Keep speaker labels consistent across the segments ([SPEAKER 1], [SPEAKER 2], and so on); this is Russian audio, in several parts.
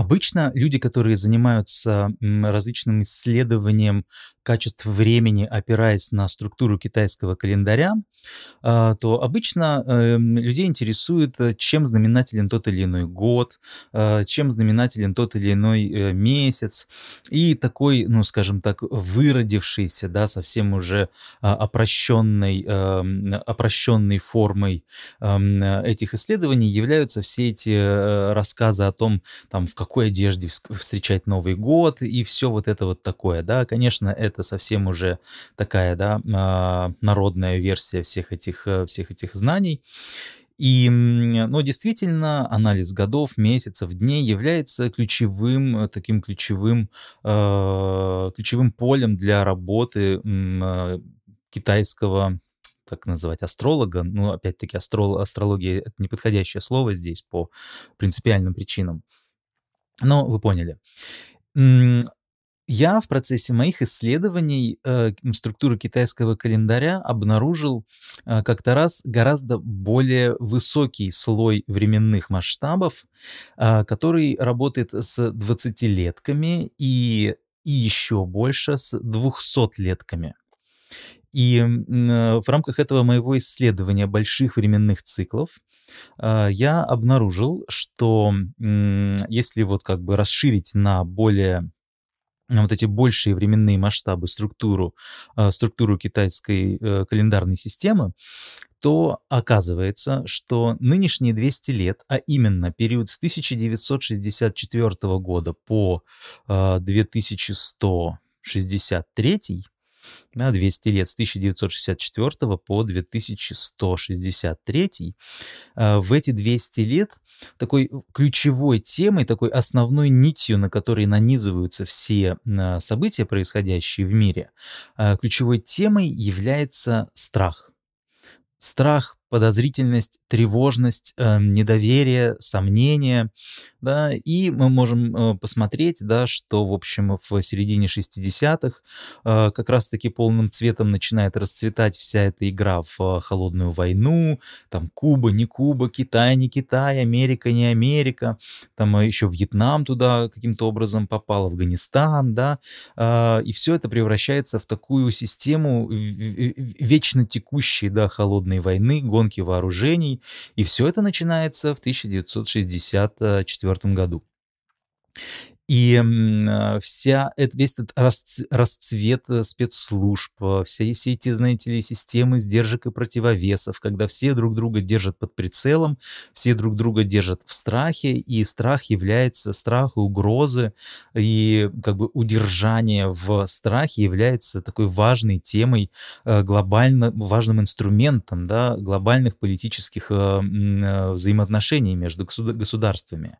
[SPEAKER 1] Обычно люди, которые занимаются различным исследованием качеств времени, опираясь на структуру китайского календаря, а, то обычно эм, людей интересует, э, чем знаменателен тот или иной год, а, чем знаменателен тот или иной э, месяц. И такой, ну, скажем так, выродившийся, да, совсем уже а, опрощенной, эм, опрощенной формой эм, этих исследований являются все эти э, рассказы о том, там, в какой одежде встречать Новый год и все вот это вот такое, да. Конечно, это совсем уже такая, да, а, народная версия всех этих, э, всех этих знаний. И, ну, действительно, анализ годов, месяцев, дней является ключевым, э, таким ключевым, э, ключевым полем для работы китайского как называть, астролога. Ну, опять-таки, астрол, астрология — это неподходящее слово здесь по принципиальным причинам. Но вы поняли. Я в процессе моих исследований э, структуры китайского календаря обнаружил э, как-то раз гораздо более высокий слой временных масштабов, э, который работает с 20-летками и, и еще больше с 200-летками. И э, в рамках этого моего исследования больших временных циклов э, я обнаружил, что если вот как бы расширить на более вот эти большие временные масштабы структуру, э, структуру китайской календарной системы, то оказывается, что нынешние 200 лет, а именно период с 1964 года по 2163, на 200 лет с 1964 по 2163. А, в эти 200 лет такой ключевой темой, такой основной нитью, на которой нанизываются все а, события, происходящие в мире, а, ключевой темой является страх. Страх подозрительность, тревожность, э, недоверие, сомнение, да, и мы можем э, посмотреть, да, что, в общем, в середине 60-х э, как раз-таки полным цветом начинает расцветать вся эта игра в холодную войну, там Куба, не Куба, Китай, не Китай, Америка, не Америка, там еще Вьетнам туда каким-то образом попал, Афганистан, да, и все это превращается в такую систему вечно текущей, да, холодной войны, гонки вооружений, и все это начинается в 1964 году. И э, вся, весь этот расцвет э, спецслужб, э, все, все эти, знаете ли, системы сдержек и противовесов, когда все друг друга держат под прицелом, все друг друга держат в страхе, и страх является, страх и угрозы, и как бы удержание в страхе является такой важной темой, глобально важным инструментом, да, глобальных политических взаимоотношений между государствами.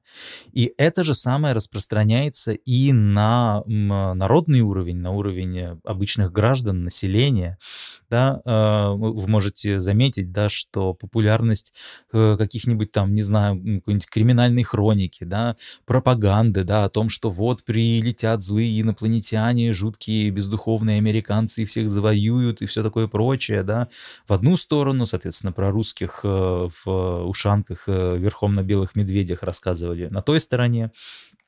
[SPEAKER 1] И это же самое распространяется распространяется и на народный уровень, на уровень э, обычных граждан, населения. Да, а, вы можете заметить, да, что популярность э, каких-нибудь там, не знаю, какой-нибудь криминальной хроники, да, пропаганды, да, о том, что вот прилетят злые инопланетяне, жуткие бездуховные американцы и всех завоюют и все такое прочее, да, в одну сторону, соответственно, про русских э, в ушанках верхом на белых медведях рассказывали на той стороне, Э,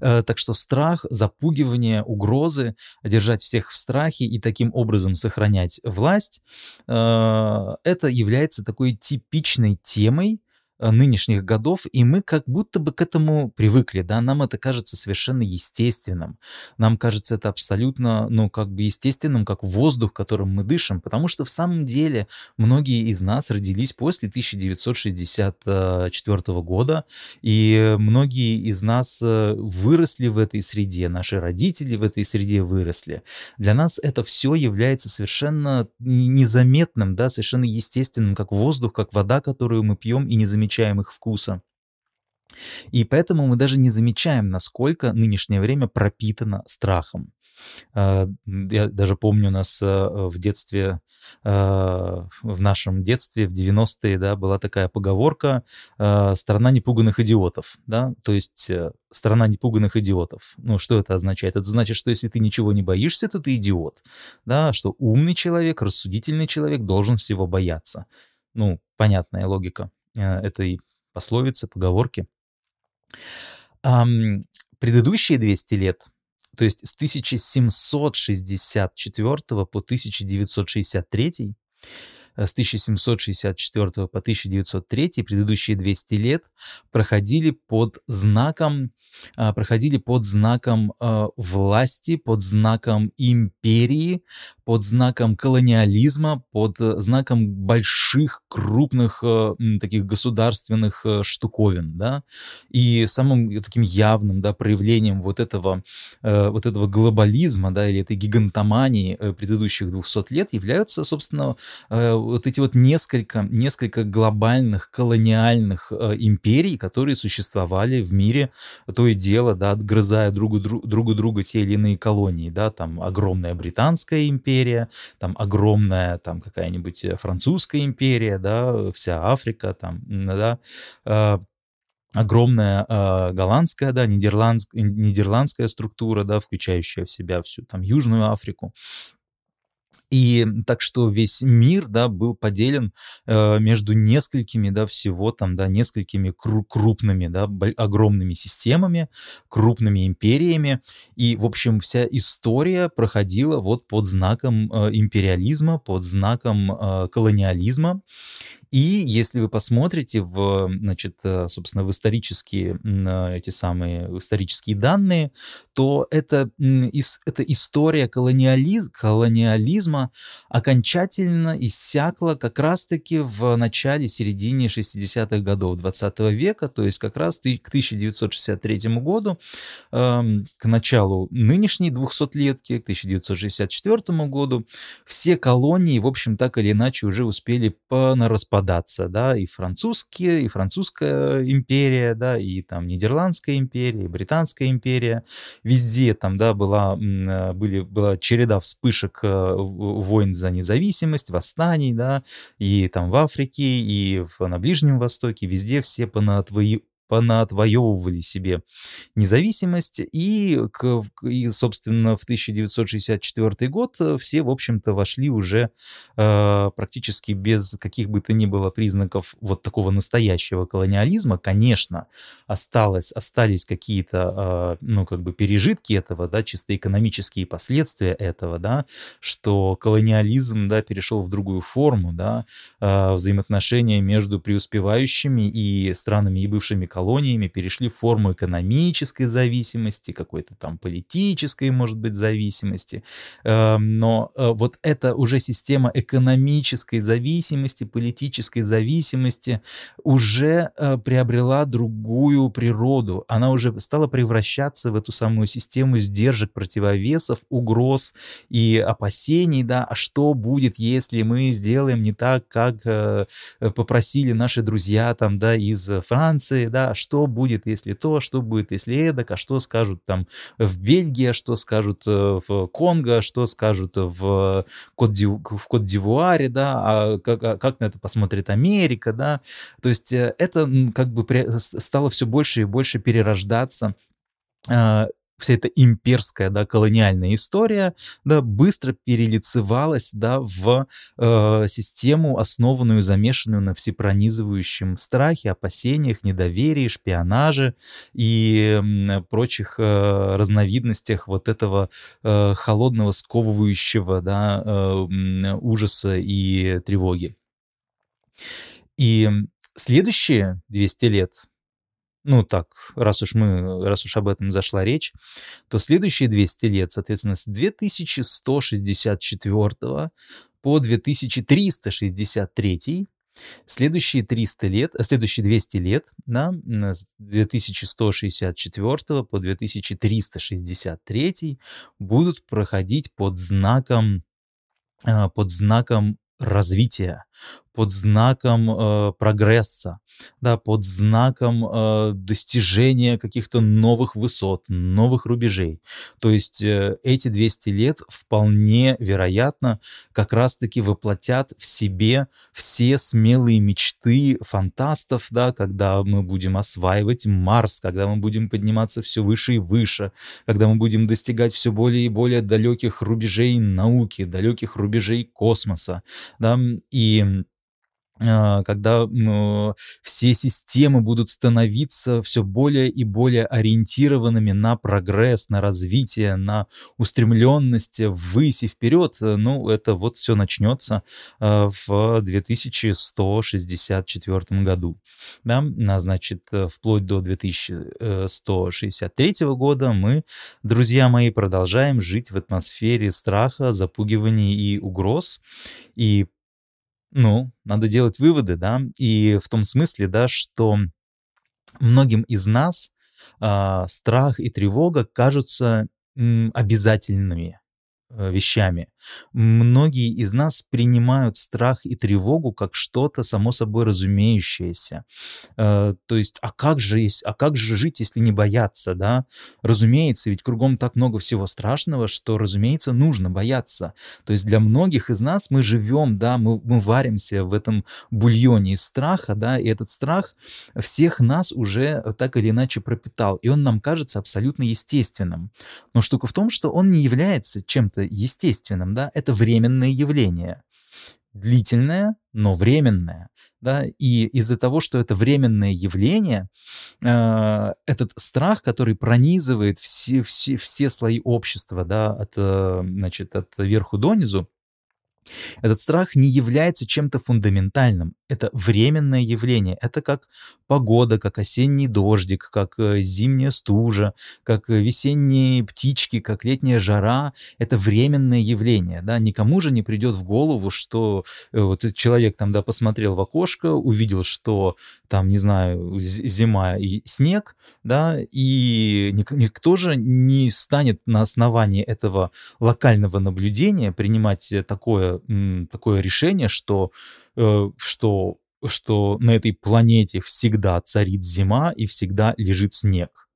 [SPEAKER 1] так что страх, запугивание, угрозы, держать всех в страхе и таким образом сохранять власть, э, это является такой типичной темой Э, нынешних годов, и мы как будто бы к этому привыкли, да, нам это кажется совершенно естественным, нам кажется это абсолютно, ну, как бы естественным, как воздух, которым мы дышим, потому что в самом деле многие из нас родились после 1964 года, и многие из нас э, выросли в этой среде, наши родители в этой среде выросли. Для нас это все является совершенно незаметным, да, совершенно естественным, как воздух, как вода, которую мы пьем и не замечаем замечаем их вкуса. И поэтому мы даже не замечаем, насколько нынешнее время пропитано страхом. А, я даже помню, у нас а, в детстве, а, в нашем детстве, в 90-е, да, была такая поговорка «страна непуганных идиотов», да, то есть э, страна непуганных идиотов. Ну, что это означает? Это значит, что если ты ничего не боишься, то ты идиот, да, что умный человек, рассудительный человек должен всего бояться. Ну, понятная логика. Э, этой пословицы, поговорки. Предыдущие 200 лет, то есть с 1764 по 1963, э, с 1764 по 1903, предыдущие 200 лет, проходили под знаком, а, проходили под знаком а, власти, под знаком империи, под знаком колониализма, под э, знаком больших, крупных э, таких государственных э, штуковин, да, и самым таким явным, да, проявлением вот этого, вот этого глобализма, да, или этой гигантомании предыдущих 200 лет являются, собственно, вот эти вот несколько, несколько глобальных колониальных империй, которые существовали в мире, то и дело, да, отгрызая друг, друг, друга те или иные колонии, да, там огромная британская империя, империя, там огромная там какая-нибудь э, французская империя, да, вся Африка, там, да, э, огромная э, голландская, да, нидерландск, нидерландская структура, да, включающая в себя всю там Южную Африку, и так что весь мир, да, был поделен э, между несколькими, да, всего там, да, несколькими кру- крупными, да, огромными системами, крупными империями. И, в общем, вся история проходила вот под знаком э, империализма, под знаком э, колониализма. И если вы посмотрите в, значит, э, собственно, в исторические эти самые исторические данные, то это, это история колониализ, колониализма окончательно иссякла как раз-таки в начале, середине 60-х годов 20 века, то есть как раз к 1963 году, эм, к началу нынешней 200-летки, к 1964 году, все колонии, в общем, так или иначе уже успели понараспадаться распадаться, да, и французские, и французская империя, да, и там Нидерландская империя, и Британская империя, везде там, да, была, э, были, была череда вспышек э, войн за независимость, восстаний, да, и там в Африке, и в, на Ближнем Востоке, везде все понатвои, понаотвоевывали себе независимость, и, к, и, собственно, в 1964 год э, все, в общем-то, вошли уже э, практически без каких бы то ни было признаков вот такого настоящего колониализма. Конечно, осталось, остались какие-то, э, ну, как бы пережитки этого, да, чисто экономические последствия этого, да, что колониализм, да, перешел в другую форму, да, э, взаимоотношения между преуспевающими и странами и бывшими колониями перешли в форму экономической зависимости, какой-то там политической, может быть, зависимости. Эм, но э, вот эта уже система экономической зависимости, политической зависимости уже э, приобрела другую природу. Она уже стала превращаться в эту самую систему сдержек, противовесов, угроз и опасений, да, а что будет, если мы сделаем не так, как э, попросили наши друзья там, да, из Франции, да, что будет, если то, что будет, если эдак, а что скажут там в Бельгии, а что скажут э, в Конго, а что скажут в Кот-Дивуаре, да, а как, а как на это посмотрит Америка, да, то есть э, это как бы стало все больше и больше перерождаться а, вся эта имперская, да, колониальная история, да, быстро перелицевалась, да, в э, систему, основанную, замешанную на всепронизывающем страхе, опасениях, недоверии, шпионаже и э, прочих э, разновидностях вот этого э, холодного, сковывающего, да, э, ужаса и тревоги. И следующие 200 лет ну так, раз уж мы, раз уж об этом зашла речь, то следующие 200 лет, соответственно, с 2164 по 2363 Следующие 300 лет, э, следующие 200 лет, да, с 2164 по 2363 будут проходить под знаком, а, под знаком развития, под знаком э, прогресса, да, под знаком э, достижения каких-то новых высот, новых рубежей. То есть э, эти 200 лет вполне вероятно как раз-таки воплотят в себе все смелые мечты фантастов, да, когда мы будем осваивать Марс, когда мы будем подниматься все выше и выше, когда мы будем достигать все более и более далеких рубежей науки, далеких рубежей космоса, да, и когда, м, все системы будут становиться всё более и более ориентированными на прогресс, на развитие, на устремленность ввысь и вперед. Ну, это вот всё начнется, а, в 2164 году. Да, а, значит, вплоть до 2163 года мы, друзья мои, продолжаем жить в атмосфере страха, запугиваний и угроз. И ну, надо делать выводы, да, и в том смысле, да, что многим из нас, а, страх и тревога кажутся, м, обязательными, э, вещами. Многие из нас принимают страх и тревогу как что-то само собой разумеющееся. Э, то есть, а как же ес а как же жить, если не бояться, да? Разумеется, ведь кругом так много всего страшного, что, разумеется, нужно бояться. То есть для многих из нас мы живем, да, мы мы варимся в этом бульоне из страха, да, и этот страх всех нас уже так или иначе пропитал, и он нам кажется абсолютно естественным. Но штука в том, что он не является чем-то естественным, да, это временное явление. Длительное, но временное, да. И из-за того, что это временное явление, а, этот страх, который пронизывает все все все слои общества, да, от, э, значит, от верху донизу, этот страх не является чем-то фундаментальным. Это временное явление. Это как погода, как осенний дождик, как, э, зимняя стужа, как весенние птички, как летняя жара. Это временное явление, да. Никому же не придет в голову, что, э, вот человек там, да, посмотрел в окошко, увидел, что там, не знаю, зима и снег, да, и ник никто же не станет на основании этого локального наблюдения принимать такое, такое решение, что, э, что что на этой планете всегда царит зима и всегда лежит снег.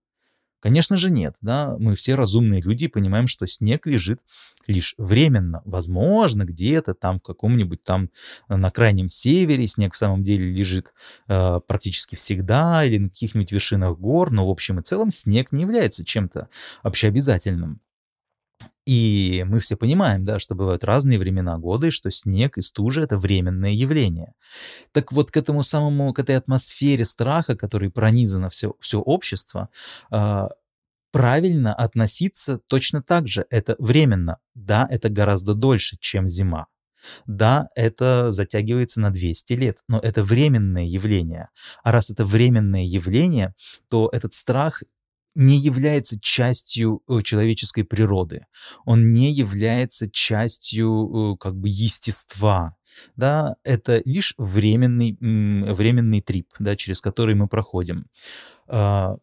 [SPEAKER 1] Конечно же, нет, да. Мы все разумные люди и понимаем, что снег лежит лишь временно. Возможно, где-то там в каком-нибудь там на крайнем севере снег в самом деле лежит, э, практически всегда или на каких-нибудь вершинах гор, но в общем и целом снег не является чем-то общеобязательным. И мы все понимаем, да, что бывают разные времена года, и что снег и стужа- это временное явление. Так вот, к этому самому, к этой атмосфере страха, которой пронизано всё всё общество, а, правильно относиться точно так же. Это временно. Да, это гораздо дольше, чем зима. Да, это затягивается на 200 лет, но это временное явление. А раз это временное явление, то этот страх не является частью, э, человеческой природы. Он не является частью, э, как бы естества. Да, это лишь временный, временный трип, да, через который мы проходим. А,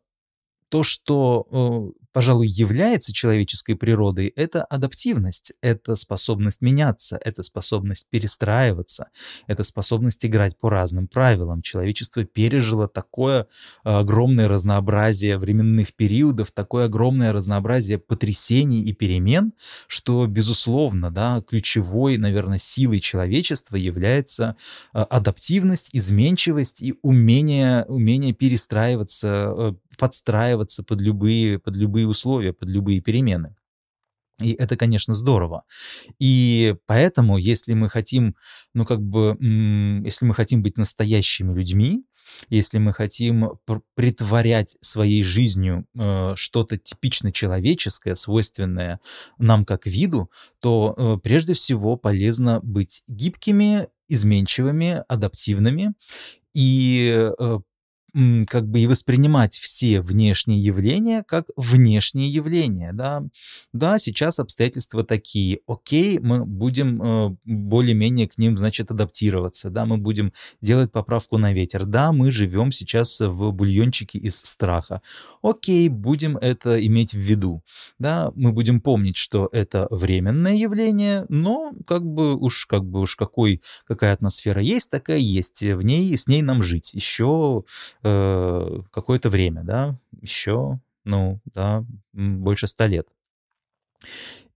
[SPEAKER 1] то, что, э, пожалуй, является человеческой природой- это адаптивность, это способность меняться, это способность перестраиваться, это способность играть по разным правилам. Человечество пережило такое огромное разнообразие временных периодов, такое огромное разнообразие потрясений и перемен, что, безусловно, да, ключевой, наверно, силой человечества является, а, адаптивность, изменчивость и умение умение перестраиваться, э, подстраиваться под любые под любые условия, под любые перемены. И это, конечно, здорово. И поэтому, если мы хотим, ну, как бы, если мы хотим быть настоящими людьми, если мы хотим пр претворять своей жизнью, э, что-то типично человеческое, свойственное нам как виду, то, э, прежде всего полезно быть гибкими, изменчивыми, адаптивными и, э, как бы и воспринимать все внешние явления как внешние явления, да. Да, сейчас обстоятельства такие. Окей, мы будем, э, более-менее к ним, значит, адаптироваться, да, мы будем делать поправку на ветер. Да, мы живем сейчас в бульончике из страха. Окей, будем это иметь в виду. Да, мы будем помнить, что это временное явление, но как бы уж как бы уж какой какая атмосфера есть, такая есть. В ней с ней нам жить еще, э, какое-то время, да, еще, ну да, больше 100 лет.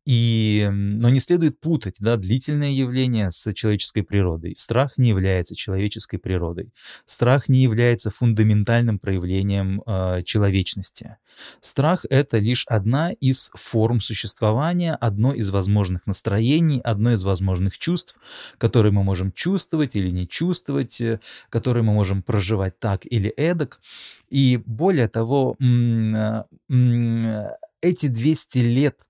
[SPEAKER 1] И, но не следует путать, да, длительное явление с человеческой природой. Страх не является человеческой природой. Страх не является фундаментальным проявлением э, человечности. Страх— это лишь одна из форм существования, одно из возможных настроений, одно из возможных чувств, которые мы можем чувствовать или не чувствовать, э, которые мы можем проживать так или эдак. И более того, э, эти 200 лет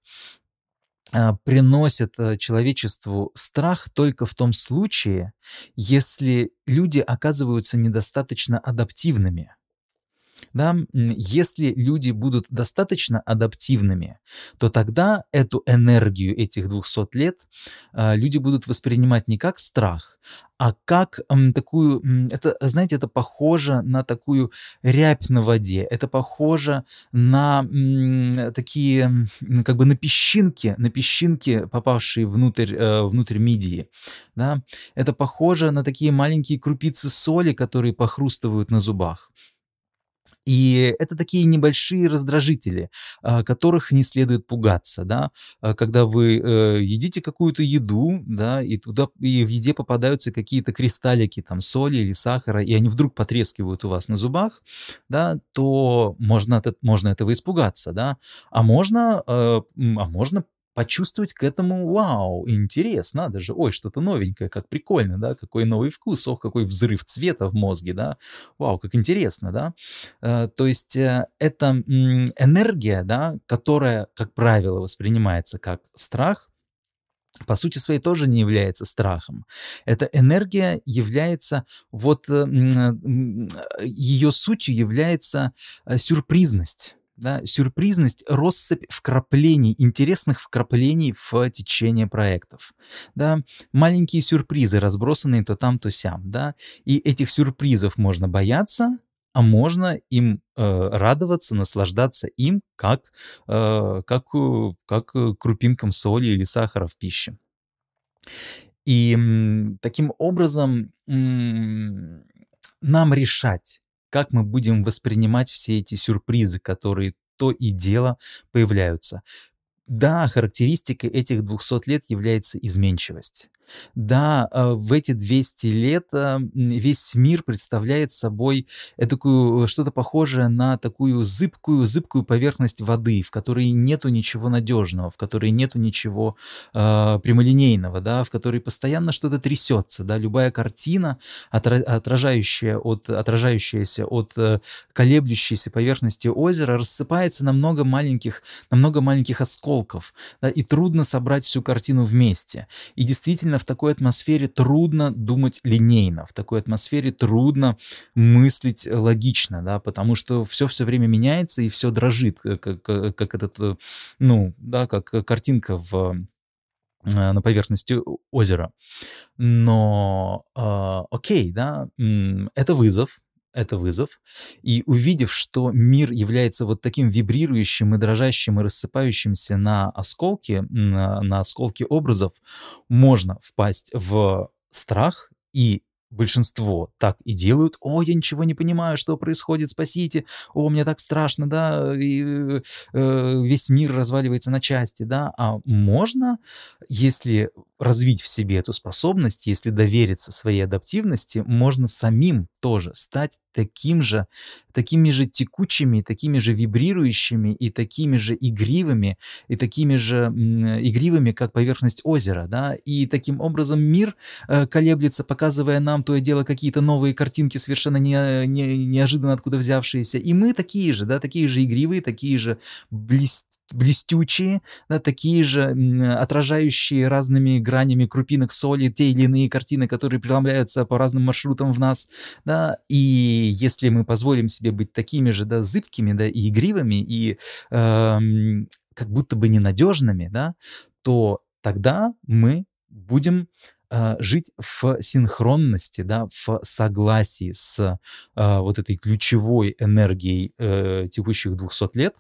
[SPEAKER 1] приносят э, человечеству страх только в том случае, если люди оказываются недостаточно адаптивными. Да? Если люди будут достаточно адаптивными, то тогда эту энергию этих 200 лет а, люди будут воспринимать не как страх, а как м, такую, м, это, знаете, это похоже на такую рябь на воде, это похоже на м, такие, как бы на песчинки, на песчинки, попавшие внутрь, э, внутрь мидии, да, это похоже на такие маленькие крупицы соли, которые похрустывают на зубах. И это такие небольшие раздражители, а, которых не следует пугаться, да. А, когда вы э, едите какую-то еду, да, и туда и в еде попадаются какие-то кристаллики там соли или сахара, и они вдруг потрескивают у вас на зубах, да, то можно, можно этого испугаться, да. А можно, э, а можно почувствовать к этому, вау, интерес, надо же, ой, что-то новенькое, как прикольно, да, какой новый вкус, ох, какой взрыв цвета в мозге, да, вау, как интересно, да. Э, то есть э, это энергия, да, которая, как правило, воспринимается как страх, по сути своей тоже не является страхом. Эта энергия является, вот э, ее сутью является сюрпризность да, сюрпризность, россыпь вкраплений, интересных вкраплений в течение проектов. Да, маленькие сюрпризы, разбросанные то там, то сям. Да, и этих сюрпризов можно бояться, а можно им э, радоваться, наслаждаться им, как, э, как, как крупинкам соли или сахара в пище. И таким образом нам решать, как мы будем воспринимать все эти сюрпризы, которые то и дело появляются. Да, характеристикой этих 200 лет является изменчивость. Да, а, в эти 200 лет а, весь мир представляет собой такую, что-то похожее на такую зыбкую, зыбкую поверхность воды, в которой нету ничего надежного, в которой нету ничего э, прямолинейного, да, в которой постоянно что-то трясется, да, любая картина, отражающая от, отражающаяся от э, колеблющейся поверхности озера, рассыпается на много маленьких, на много маленьких осколков, да, и трудно собрать всю картину вместе. И действительно в такой атмосфере трудно думать линейно, в такой атмосфере трудно мыслить логично, да, потому что все все время меняется и все дрожит, э, как, как этот, э, ну, да, как картинка в э, на поверхности озера. Но э, окей, да, это вызов, это вызов. И увидев, что мир является вот таким вибрирующим и дрожащим и рассыпающимся на осколки, на, на осколки образов, можно впасть в страх и большинство так и делают. О, я ничего не понимаю, что происходит, спасите. О, мне так страшно, да, и, э, весь мир разваливается на части, да. А можно, если развить в себе эту способность, если довериться своей адаптивности, можно самим тоже стать таким же, такими же текучими, такими же вибрирующими и такими же игривыми, и такими же игривыми, как поверхность озера, да, и таким образом мир э, колеблется, показывая нам то и дело какие-то новые картинки, совершенно не, не, неожиданно откуда взявшиеся, и мы такие же, да, такие же игривые, такие же блестящие, блестючие, да, такие же отражающие разными гранями крупинок соли те или иные картины, которые преломляются по разным маршрутам в нас, да, и если мы позволим себе быть такими же, да, зыбкими, да, и игривыми, и э, как будто бы ненадежными, да, то тогда мы будем э, жить в синхронности, да, в согласии с э, вот этой ключевой энергией э, текущих 200 лет,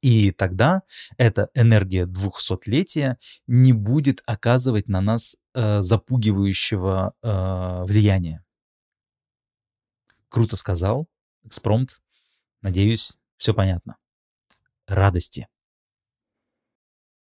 [SPEAKER 1] и тогда эта энергия двухсотлетия не будет оказывать на нас э, запугивающего э, влияния. Круто сказал, экспромт. Надеюсь, все понятно. Радости.